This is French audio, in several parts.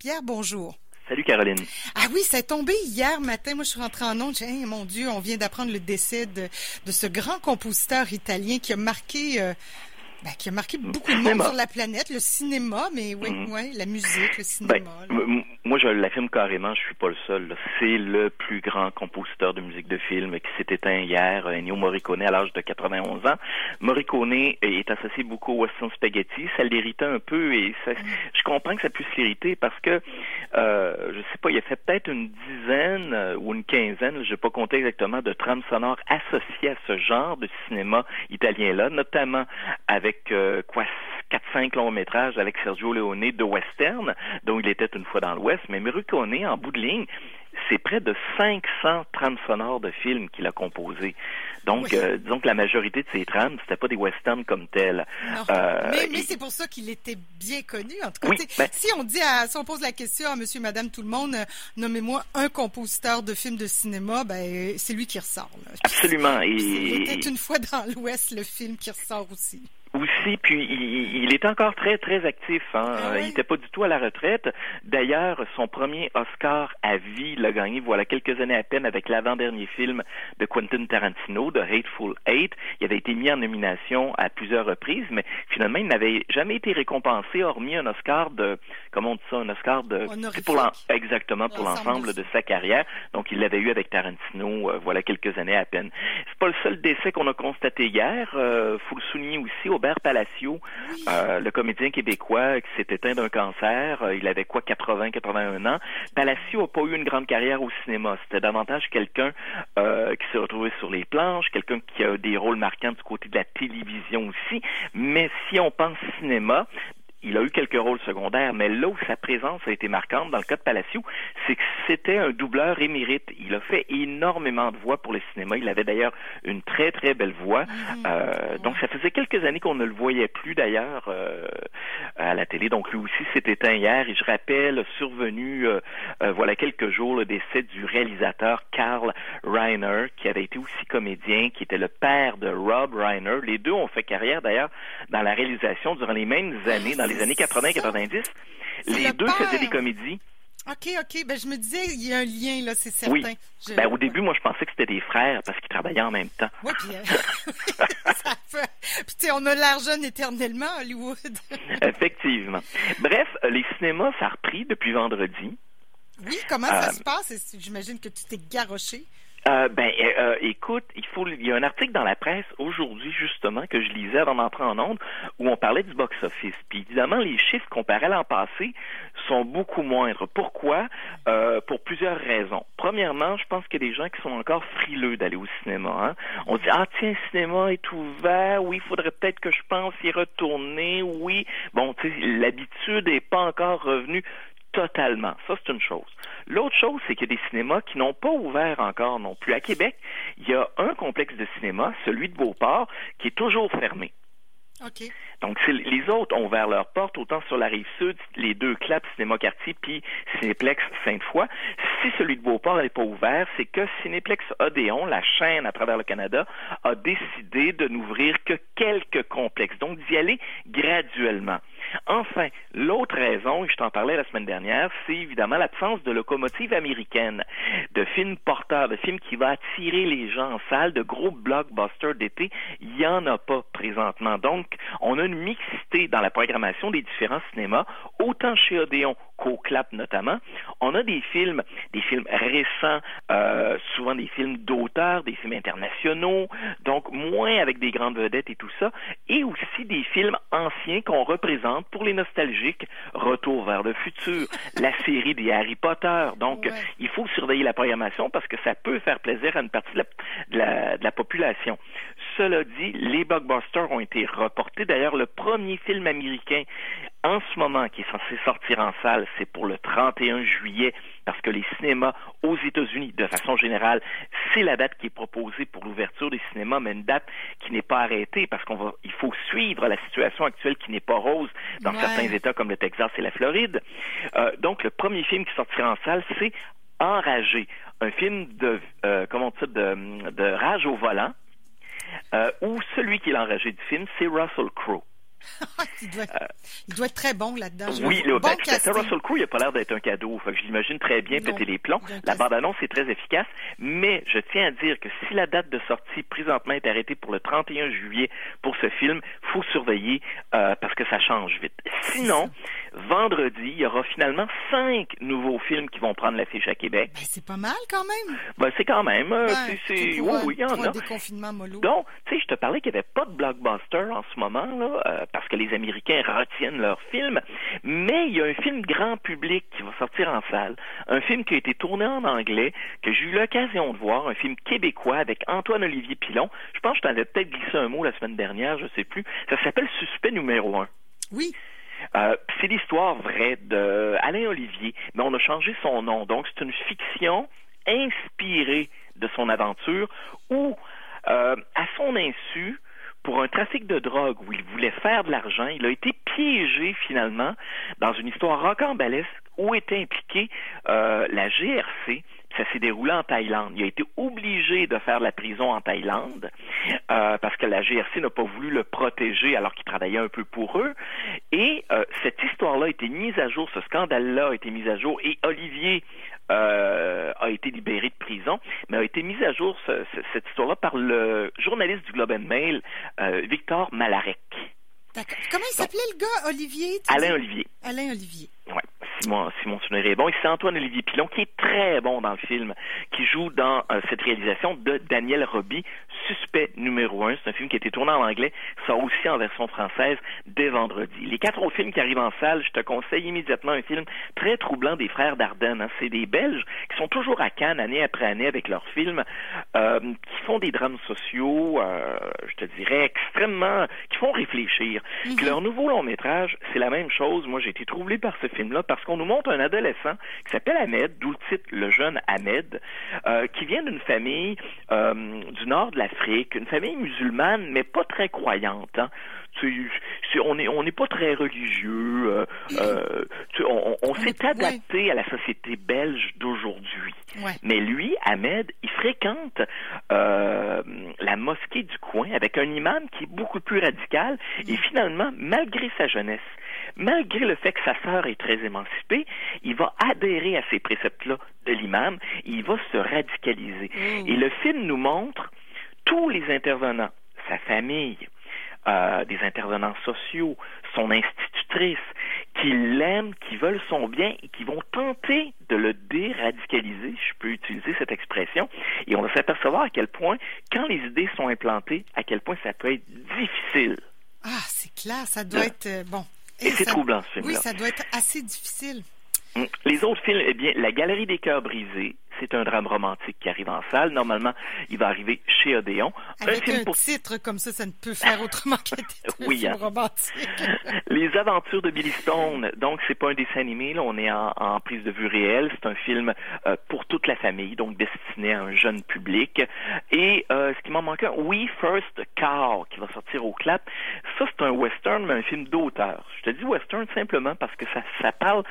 Pierre, bonjour. Salut Caroline. Ah oui, ça est tombé hier matin. Moi, je suis rentrée en onde. J'ai mon Dieu, on vient d'apprendre le décès de, de, ce grand compositeur italien qui a marqué euh, ben, qui a marqué beaucoup de monde sur la planète, le cinéma, mais oui, mm ouais, la musique, le cinéma. Ben, moi, je l'affirme carrément, je suis pas le seul. C'est le plus grand compositeur de musique de film qui s'est éteint hier, Ennio Morricone, à l'âge de 91 ans. Morricone est associé beaucoup au western spaghetti. Ça l'irritait un peu et ça, mm. je comprends que ça puisse l'irriter parce que, euh, je sais pas, il a fait peut-être une dizaine euh, ou une quinzaine, je vais pas compter exactement, de trames sonores associées à ce genre de cinéma italien-là, notamment avec avec euh, quoi 4-5 longs métrages avec Sergio Leone de western, dont il était une fois dans l'Ouest, mais Morricone, en bout de ligne, c'est près de 500 trames sonores de films qu'il a composés. Donc, euh, disons que la majorité de ces trames, c'était pas des westerns comme tels. Euh, mais, c'est pour ça qu'il était bien connu. En tout cas, ben si on dit, à, si on pose la question à Monsieur, Madame, tout le monde, euh, nommez-moi un compositeur de films de cinéma, ben c'est lui qui ressort. Absolument. Il était une fois dans l'Ouest le film qui ressort aussi. Aussi, puis il, il, est encore très très actif. Hein? Ah il n'était pas du tout à la retraite. D'ailleurs, son premier Oscar à vie l'a gagné voilà quelques années à peine avec l'avant-dernier film de Quentin Tarantino, de Hateful Eight. Il avait été mis en nomination à plusieurs reprises, mais finalement il n'avait jamais été récompensé, hormis un Oscar de, comment on dit ça, un Oscar de, pour exactement pour l'ensemble de sa carrière. Donc il l'avait eu avec Tarantino, euh, voilà quelques années à peine. C'est pas le seul décès qu'on a constaté hier. Euh, faut le souligner aussi. Au Robert Palacio, euh, le comédien québécois qui s'est éteint d'un cancer. Euh, il avait quoi, 80, 81 ans. Palacio n'a pas eu une grande carrière au cinéma. C'était davantage quelqu'un euh, qui s'est retrouvé sur les planches, quelqu'un qui a des rôles marquants du côté de la télévision aussi. Mais si on pense cinéma, il a eu quelques rôles secondaires, mais là où sa présence a été marquante dans le cas de Palacio, c'est que c'était un doubleur émérite. Il a fait énormément de voix pour le cinéma. Il avait d'ailleurs une très très belle voix. Mm-hmm. Euh, donc ça faisait quelques années qu'on ne le voyait plus d'ailleurs euh, à la télé. Donc lui aussi s'est éteint hier. Et je rappelle, survenu euh, voilà quelques jours le décès du réalisateur Karl Reiner, qui avait été aussi comédien, qui était le père de Rob Reiner. Les deux ont fait carrière d'ailleurs dans la réalisation durant les mêmes années. Dans les années 80-90, les deux faisaient des comédies. OK, OK. Ben, je me disais, il y a un lien, là, c'est certain. Oui. Ben, au début, moi, je pensais que c'était des frères parce qu'ils travaillaient en même temps. Oui, puis, euh, ça fait... puis tu sais, on a l'argent éternellement à Hollywood. Effectivement. Bref, les cinémas, ça a repris depuis vendredi. Oui, comment ça euh, se passe? J'imagine que tu t'es garoché? Euh, ben, euh, euh, écoute, il faut, il y a un article dans la presse aujourd'hui justement que je lisais avant d'entrer en onde où on parlait du box-office. Puis évidemment, les chiffres comparés à l'an passé sont beaucoup moindres. Pourquoi? Euh, Pour plusieurs raisons. Premièrement, je pense qu'il y a des gens qui sont encore frileux d'aller au cinéma. Hein. On dit ah tiens, le cinéma est ouvert. Oui, il faudrait peut-être que je pense y retourner. Oui, bon, tu sais, l'habitude n'est pas encore revenue totalement. Ça, c'est une chose. L'autre chose, c'est qu'il y a des cinémas qui n'ont pas ouvert encore non plus. À Québec, il y a un complexe de cinéma, celui de Beauport, qui est toujours fermé. Okay. Donc, les autres ont ouvert leurs portes, autant sur la rive sud, les deux clubs, Cinéma Quartier, puis Cinéplex Sainte-Foy. Si celui de Beauport n'est pas ouvert, c'est que Cinéplex Odéon, la chaîne à travers le Canada, a décidé de n'ouvrir que quelques complexes, donc d'y aller graduellement. Enfin, l'autre raison, et je t'en parlais la semaine dernière, c'est évidemment l'absence de locomotive américaine, de films porteurs, de films qui va attirer les gens en salle, de gros blockbusters d'été. Il n'y en a pas présentement. Donc, on a une mixité dans la programmation des différents cinémas, autant chez Odéon qu'au Clap notamment. On a des films, des films récents, euh, souvent des films d'auteurs, des films internationaux, donc moins avec des grandes vedettes et tout ça, et aussi des films anciens qu'on représente pour les nostalgiques, Retour vers le futur, la série des Harry Potter. Donc, il faut surveiller la programmation parce que ça peut faire plaisir à une partie de la, de la population. Cela dit, les blockbusters ont été reportés. D'ailleurs, le premier film américain en ce moment qui est censé sortir en salle, c'est pour le 31 juillet, parce que les cinémas aux États-Unis, de façon générale, c'est la date qui est proposée pour l'ouverture des cinémas, mais une date qui n'est pas arrêtée, parce qu'on va, il faut suivre la situation actuelle qui n'est pas rose dans certains États comme le Texas et la Floride. Euh, donc, le premier film qui sortira en salle, c'est Enragé, un film de, euh, comment on dit de, de rage au volant, euh, où celui qui est l'enragé du film, c'est Russell Crowe. il, doit, il, doit, être très bon là-dedans. Oui, le, bon ben, Russell Crowe, il n'a pas l'air d'être un cadeau. Fait que je l'imagine très bien péter les plombs. La bande-annonce est très efficace, mais je tiens à dire que si la date de sortie présentement est arrêtée pour le 31 juillet pour ce film, faut surveiller euh, parce que ça change vite. Sinon, vendredi, il y aura finalement cinq nouveaux films qui vont prendre l'affiche à Québec. Ben, c'est pas mal quand même. Ben, c'est quand même. Euh, c'est, oui, oui, il y en a. Donc, tu sais, je te parlais qu'il n'y avait pas de blockbuster en ce moment, là, euh, parce que les Américains retiennent leurs films, mais il y a un film grand public qui va sortir en salle, un film qui a été tourné en anglais, que j'ai eu l'occasion de voir, un film québécois avec Antoine-Olivier Pilon. Je pense que je t'en avais peut-être glissé un mot la semaine dernière, je sais plus. Ça s'appelle Suspect numéro un. Oui. Euh, c'est l'histoire vraie de Alain Olivier, mais on a changé son nom. Donc, c'est une fiction inspirée de son aventure où, euh, à son insu, pour un trafic de drogue où il voulait faire de l'argent, il a été piégé finalement dans une histoire rocambolesque où était impliquée euh, la GRC, ça s'est déroulé en Thaïlande. Il a été obligé de faire la prison en Thaïlande euh, parce que la GRC n'a pas voulu le protéger alors qu'il travaillait un peu pour eux. Et euh, cette histoire-là a été mise à jour, ce scandale-là a été mis à jour et Olivier euh, a été libéré de prison, mais a été mise à jour cette histoire-là par le journaliste du Globe and Mail, Victor Malarek. Comment il s'appelait le gars, Olivier? Alain Olivier. Alain Olivier. Ouais si mon, si mon souvenir est bon. Et c'est Antoine-Olivier Pilon qui est très bon dans le film, qui joue dans euh, cette réalisation de Daniel Roby, Suspect numéro un. C'est un film qui a été tourné en anglais, sort aussi en version française dès vendredi. Les quatre autres films qui arrivent en salle, je te conseille immédiatement un film très troublant des frères Dardenne. Hein. C'est des Belges qui sont toujours à Cannes année après année avec leurs films, euh, qui font des drames sociaux, euh, je te dirais, extrêmement, qui font réfléchir. Mm leur nouveau long métrage, c'est la même chose. Moi, j'ai été troublé par ce film-là parce qu'on nous montre un adolescent qui s'appelle Ahmed, d'où le titre Le jeune Ahmed, euh, qui vient d'une famille euh, du nord de l'Afrique, une famille musulmane, mais pas très croyante. Hein. on n'est on n'est pas très religieux. Euh, on, on s'est adapté à la société belge d'aujourd'hui. Mais lui, Ahmed, il fréquente la mosquée du coin avec un imam qui est beaucoup plus radical. Et finalement, malgré sa jeunesse, malgré le fait que sa sœur est très émancipée, il va adhérer à ces préceptes-là de l'imam, il va se radicaliser. Mm. Et le film nous montre tous les intervenants, sa famille, euh, des intervenants sociaux, son institutrice, qui l'aiment, qui veulent son bien et qui vont tenter de le déradicaliser, je peux utiliser cette expression, et on va s'apercevoir à quel point, quand les idées sont implantées, à quel point ça peut être difficile. Ah, c'est clair, ça doit être euh, bon. Et, c'est troublant, ce film-là. Oui, ça doit être assez difficile. Hum, les autres films, eh bien, La Galerie des cœurs brisés, c'est un drame romantique qui arrive en salle. Normalement, il va arriver chez Odéon. Avec un, titre comme ça, ça ne peut faire autrement qu'un titre oui, hein. romantique. Les aventures de Billy Stone. Donc, c'est pas un dessin animé. Là, on est en, prise de vue réelle. C'est un film euh, pour toute la famille, donc destiné à un jeune public. Et euh, ce qui m'en manque un, We First Cow, qui va sortir au clap. Ça, c'est un western, mais un film d'auteur. Je te dis western simplement parce que ça, ça parle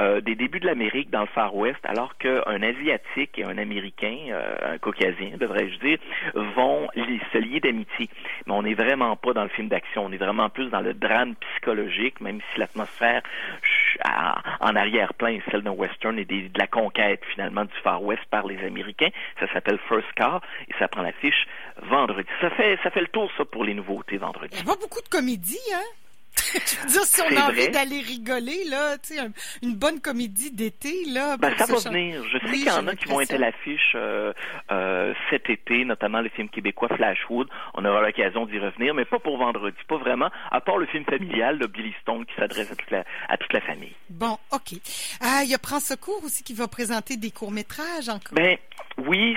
euh, des débuts de l'Amérique dans le Far West, alors qu'un Asiatique et un Américain, euh, un Caucasien, devrais-je dire, vont se lier d'amitié. Mais on n'est vraiment pas dans le film d'action, on est vraiment plus dans le drame psychologique, même si l'atmosphère en arrière-plan est celle d'un western et de la conquête finalement du Far West par les Américains. Ça s'appelle First Car et ça prend l'affiche vendredi. Ça fait ça fait le tour ça pour les nouveautés vendredi. Il y a pas beaucoup de comédie, hein? je veux dire, si on a envie d'aller rigoler, là, tu sais, une bonne comédie d'été, là. Ben, ça va venir. Je sais qu'il y en a qui vont être à l'affiche euh, euh, cet été, notamment le film québécois Flashwood. On aura l'occasion d'y revenir, mais pas pour vendredi, pas vraiment, à part le film familial de Billy Stone qui s'adresse à toute la, à toute la famille. Bon, OK. Ah, il y a Prends Secours aussi qui va présenter des courts-métrages encore. Ben, oui,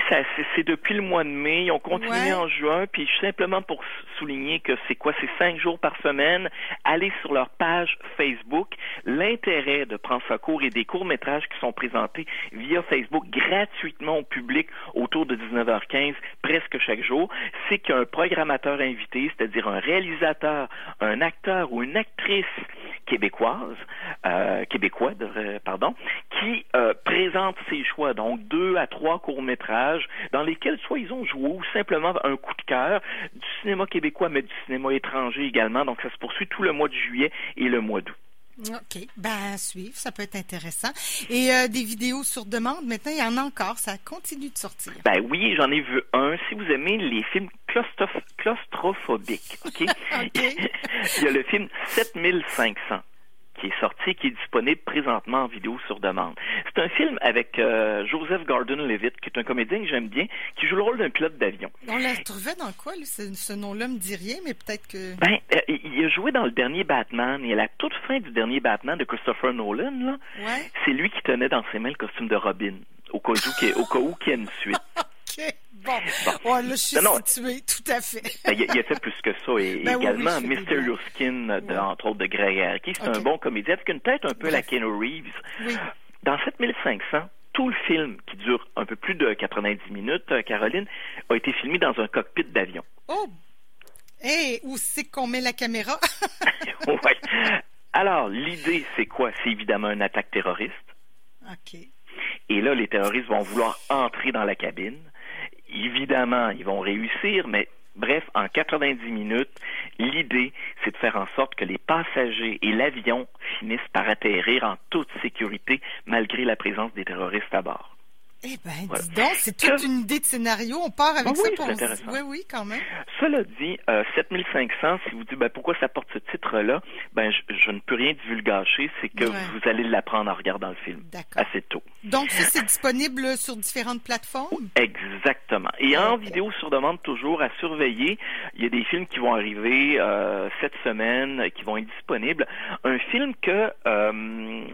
c'est depuis le mois de mai. Ils ont continué en juin. Puis simplement pour souligner que c'est quoi, c'est cinq jours par semaine. Allez sur leur page Facebook. L'intérêt de Prendre cours et des courts-métrages qui sont présentés via Facebook gratuitement au public autour de 19h15 presque chaque jour, c'est qu'il y a un programmateur invité, c'est-à-dire un réalisateur, un acteur ou une actrice québécoise, euh, québécois, pardon, qui euh, présente ses choix, donc deux à trois courts-métrages dans lesquels soit ils ont joué ou simplement un coup de cœur du cinéma québécois, mais du cinéma étranger également. Donc ça se poursuit tout le mois de juillet et le mois d'août. OK. Ben, à suivre, ça peut être intéressant. Et euh, des vidéos sur demande, maintenant, il y en a encore, ça continue de sortir. Ben oui, j'en ai vu un. Si vous aimez les films claustrophobiques, OK? il y a le film 7500 qui est sorti, qui est disponible présentement en vidéo sur demande. C'est un film avec euh, Joseph Gordon-Levitt, qui est un comédien que j'aime bien, qui joue le rôle d'un pilote d'avion. On l'a trouvé dans quoi, lui? Ce nom-là me dit rien, mais peut-être que... Ben, euh, il a joué dans le dernier Batman, et à la toute fin du dernier Batman de Christopher Nolan, là, c'est lui qui tenait dans ses mains le costume de Robin, au cas où, au cas où qu'il y ait une suite. Bon, bon. là, je suis situé, tout à fait. Ben, il, y a fait plus que ça. Et ben également, Mysterious Skin, de, entre autres, de Greg Harky. C'est un bon comédien avec une tête un peu la Ken Reeves. Oui. Dans 7500, tout le film, qui dure un peu plus de 90 minutes, euh, Caroline, a été filmé dans un cockpit d'avion. Oh! Hé, où c'est qu'on met la caméra? oui. Alors, l'idée, c'est quoi? C'est évidemment une attaque terroriste. OK. Et là, les terroristes vont vouloir entrer dans la cabine. Évidemment, ils vont réussir, mais bref, en 90 minutes, l'idée, c'est de faire en sorte que les passagers et l'avion finissent par atterrir en toute sécurité malgré la présence des terroristes à bord. Eh bien, dis donc, c'est toute une idée de scénario. On part avec ah ça pour... Oui, oui, quand même. Cela dit, 7500, euh, si vous dites ben, pourquoi ça porte ce titre-là, ben, je, ne peux rien divulgacher, c'est que vous allez l'apprendre en regardant le film assez tôt. Donc, ça, c'est disponible sur différentes plateformes? Exactement. Et en vidéo sur demande, toujours à surveiller. Il y a des films qui vont arriver euh, cette semaine, qui vont être disponibles. Un film que... Euh,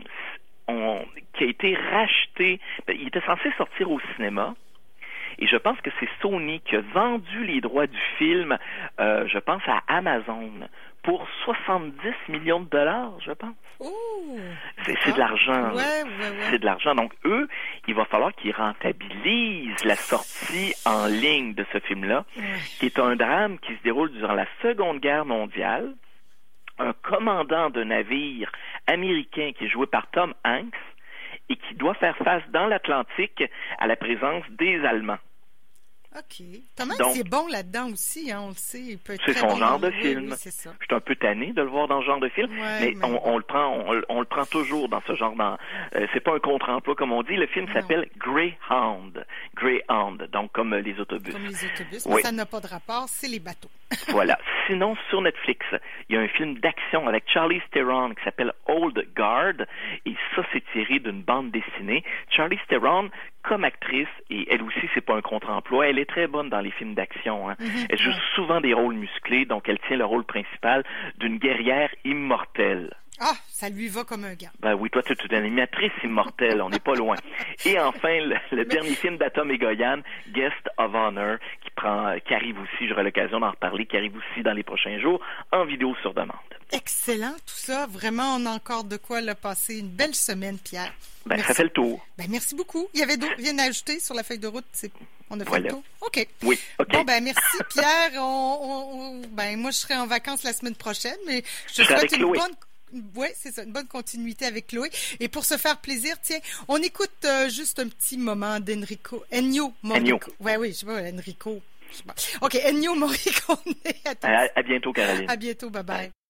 qui a été racheté. Ben, il était censé sortir au cinéma. Et je pense que c'est Sony qui a vendu les droits du film, euh, je pense, à Amazon pour 70 millions de dollars, je pense. c'est de l'argent. c'est de l'argent. Donc, eux, il va falloir qu'ils rentabilisent la sortie en ligne de ce film-là, qui est un drame qui se déroule durant la Seconde Guerre mondiale. Un commandant de navire américain qui est joué par Tom Hanks et qui doit faire face dans l'Atlantique à la présence des Allemands. OK. Thomas, c'est bon là-dedans aussi, hein, on le sait. C'est son genre de film. je suis un peu tanné de le voir dans ce genre de film, mais, On, le prend, on, le prend toujours dans ce genre. Dans, euh, c'est pas un contre-emploi comme on dit. Le film s'appelle Greyhound. Greyhound, donc comme les autobus. Comme les autobus, mais ça n'a pas de rapport, c'est les bateaux. Voilà. Sinon, sur Netflix, il y a un film d'action avec Charlie Theron qui s'appelle Old Guard, et ça, c'est tiré d'une bande dessinée. Charlie Theron, comme actrice, et elle aussi, c'est pas un contre-emploi, elle est très bonne dans les films d'action. Hein. Mm-hmm. Elle joue souvent des rôles musclés, donc elle tient le rôle principal d'une guerrière immortelle. Ah, ça lui va comme un gars. Ben oui, toi, tu es une animatrice immortelle, on n'est pas loin. Et enfin, le, dernier film d'Atom et Goyan, Guest of Honor, qui prend, qui arrive aussi, j'aurai l'occasion d'en reparler, qui arrive aussi dans les prochains jours, en vidéo sur demande. Excellent, tout ça. Vraiment, on a encore de quoi le passer une belle semaine, Pierre. Ben, ça fait le tour. Ben, merci beaucoup. Il y avait d'autres à ajouter sur la feuille de route. On a fait le tour. OK. Oui, OK. Bon, ben, merci, Pierre. On, ben, moi, je serai en vacances la semaine prochaine, mais je te souhaite une bonne oui, c'est ça, une bonne continuité avec Chloé. Et pour se faire plaisir, tiens, on écoute euh, juste un petit moment d'Enrico. Ennio Morricone. Oui, oui, je sais pas, Enrico. Je sais pas. OK, Ennio Morricone. à, à bientôt, Caroline. À bientôt, bye bye.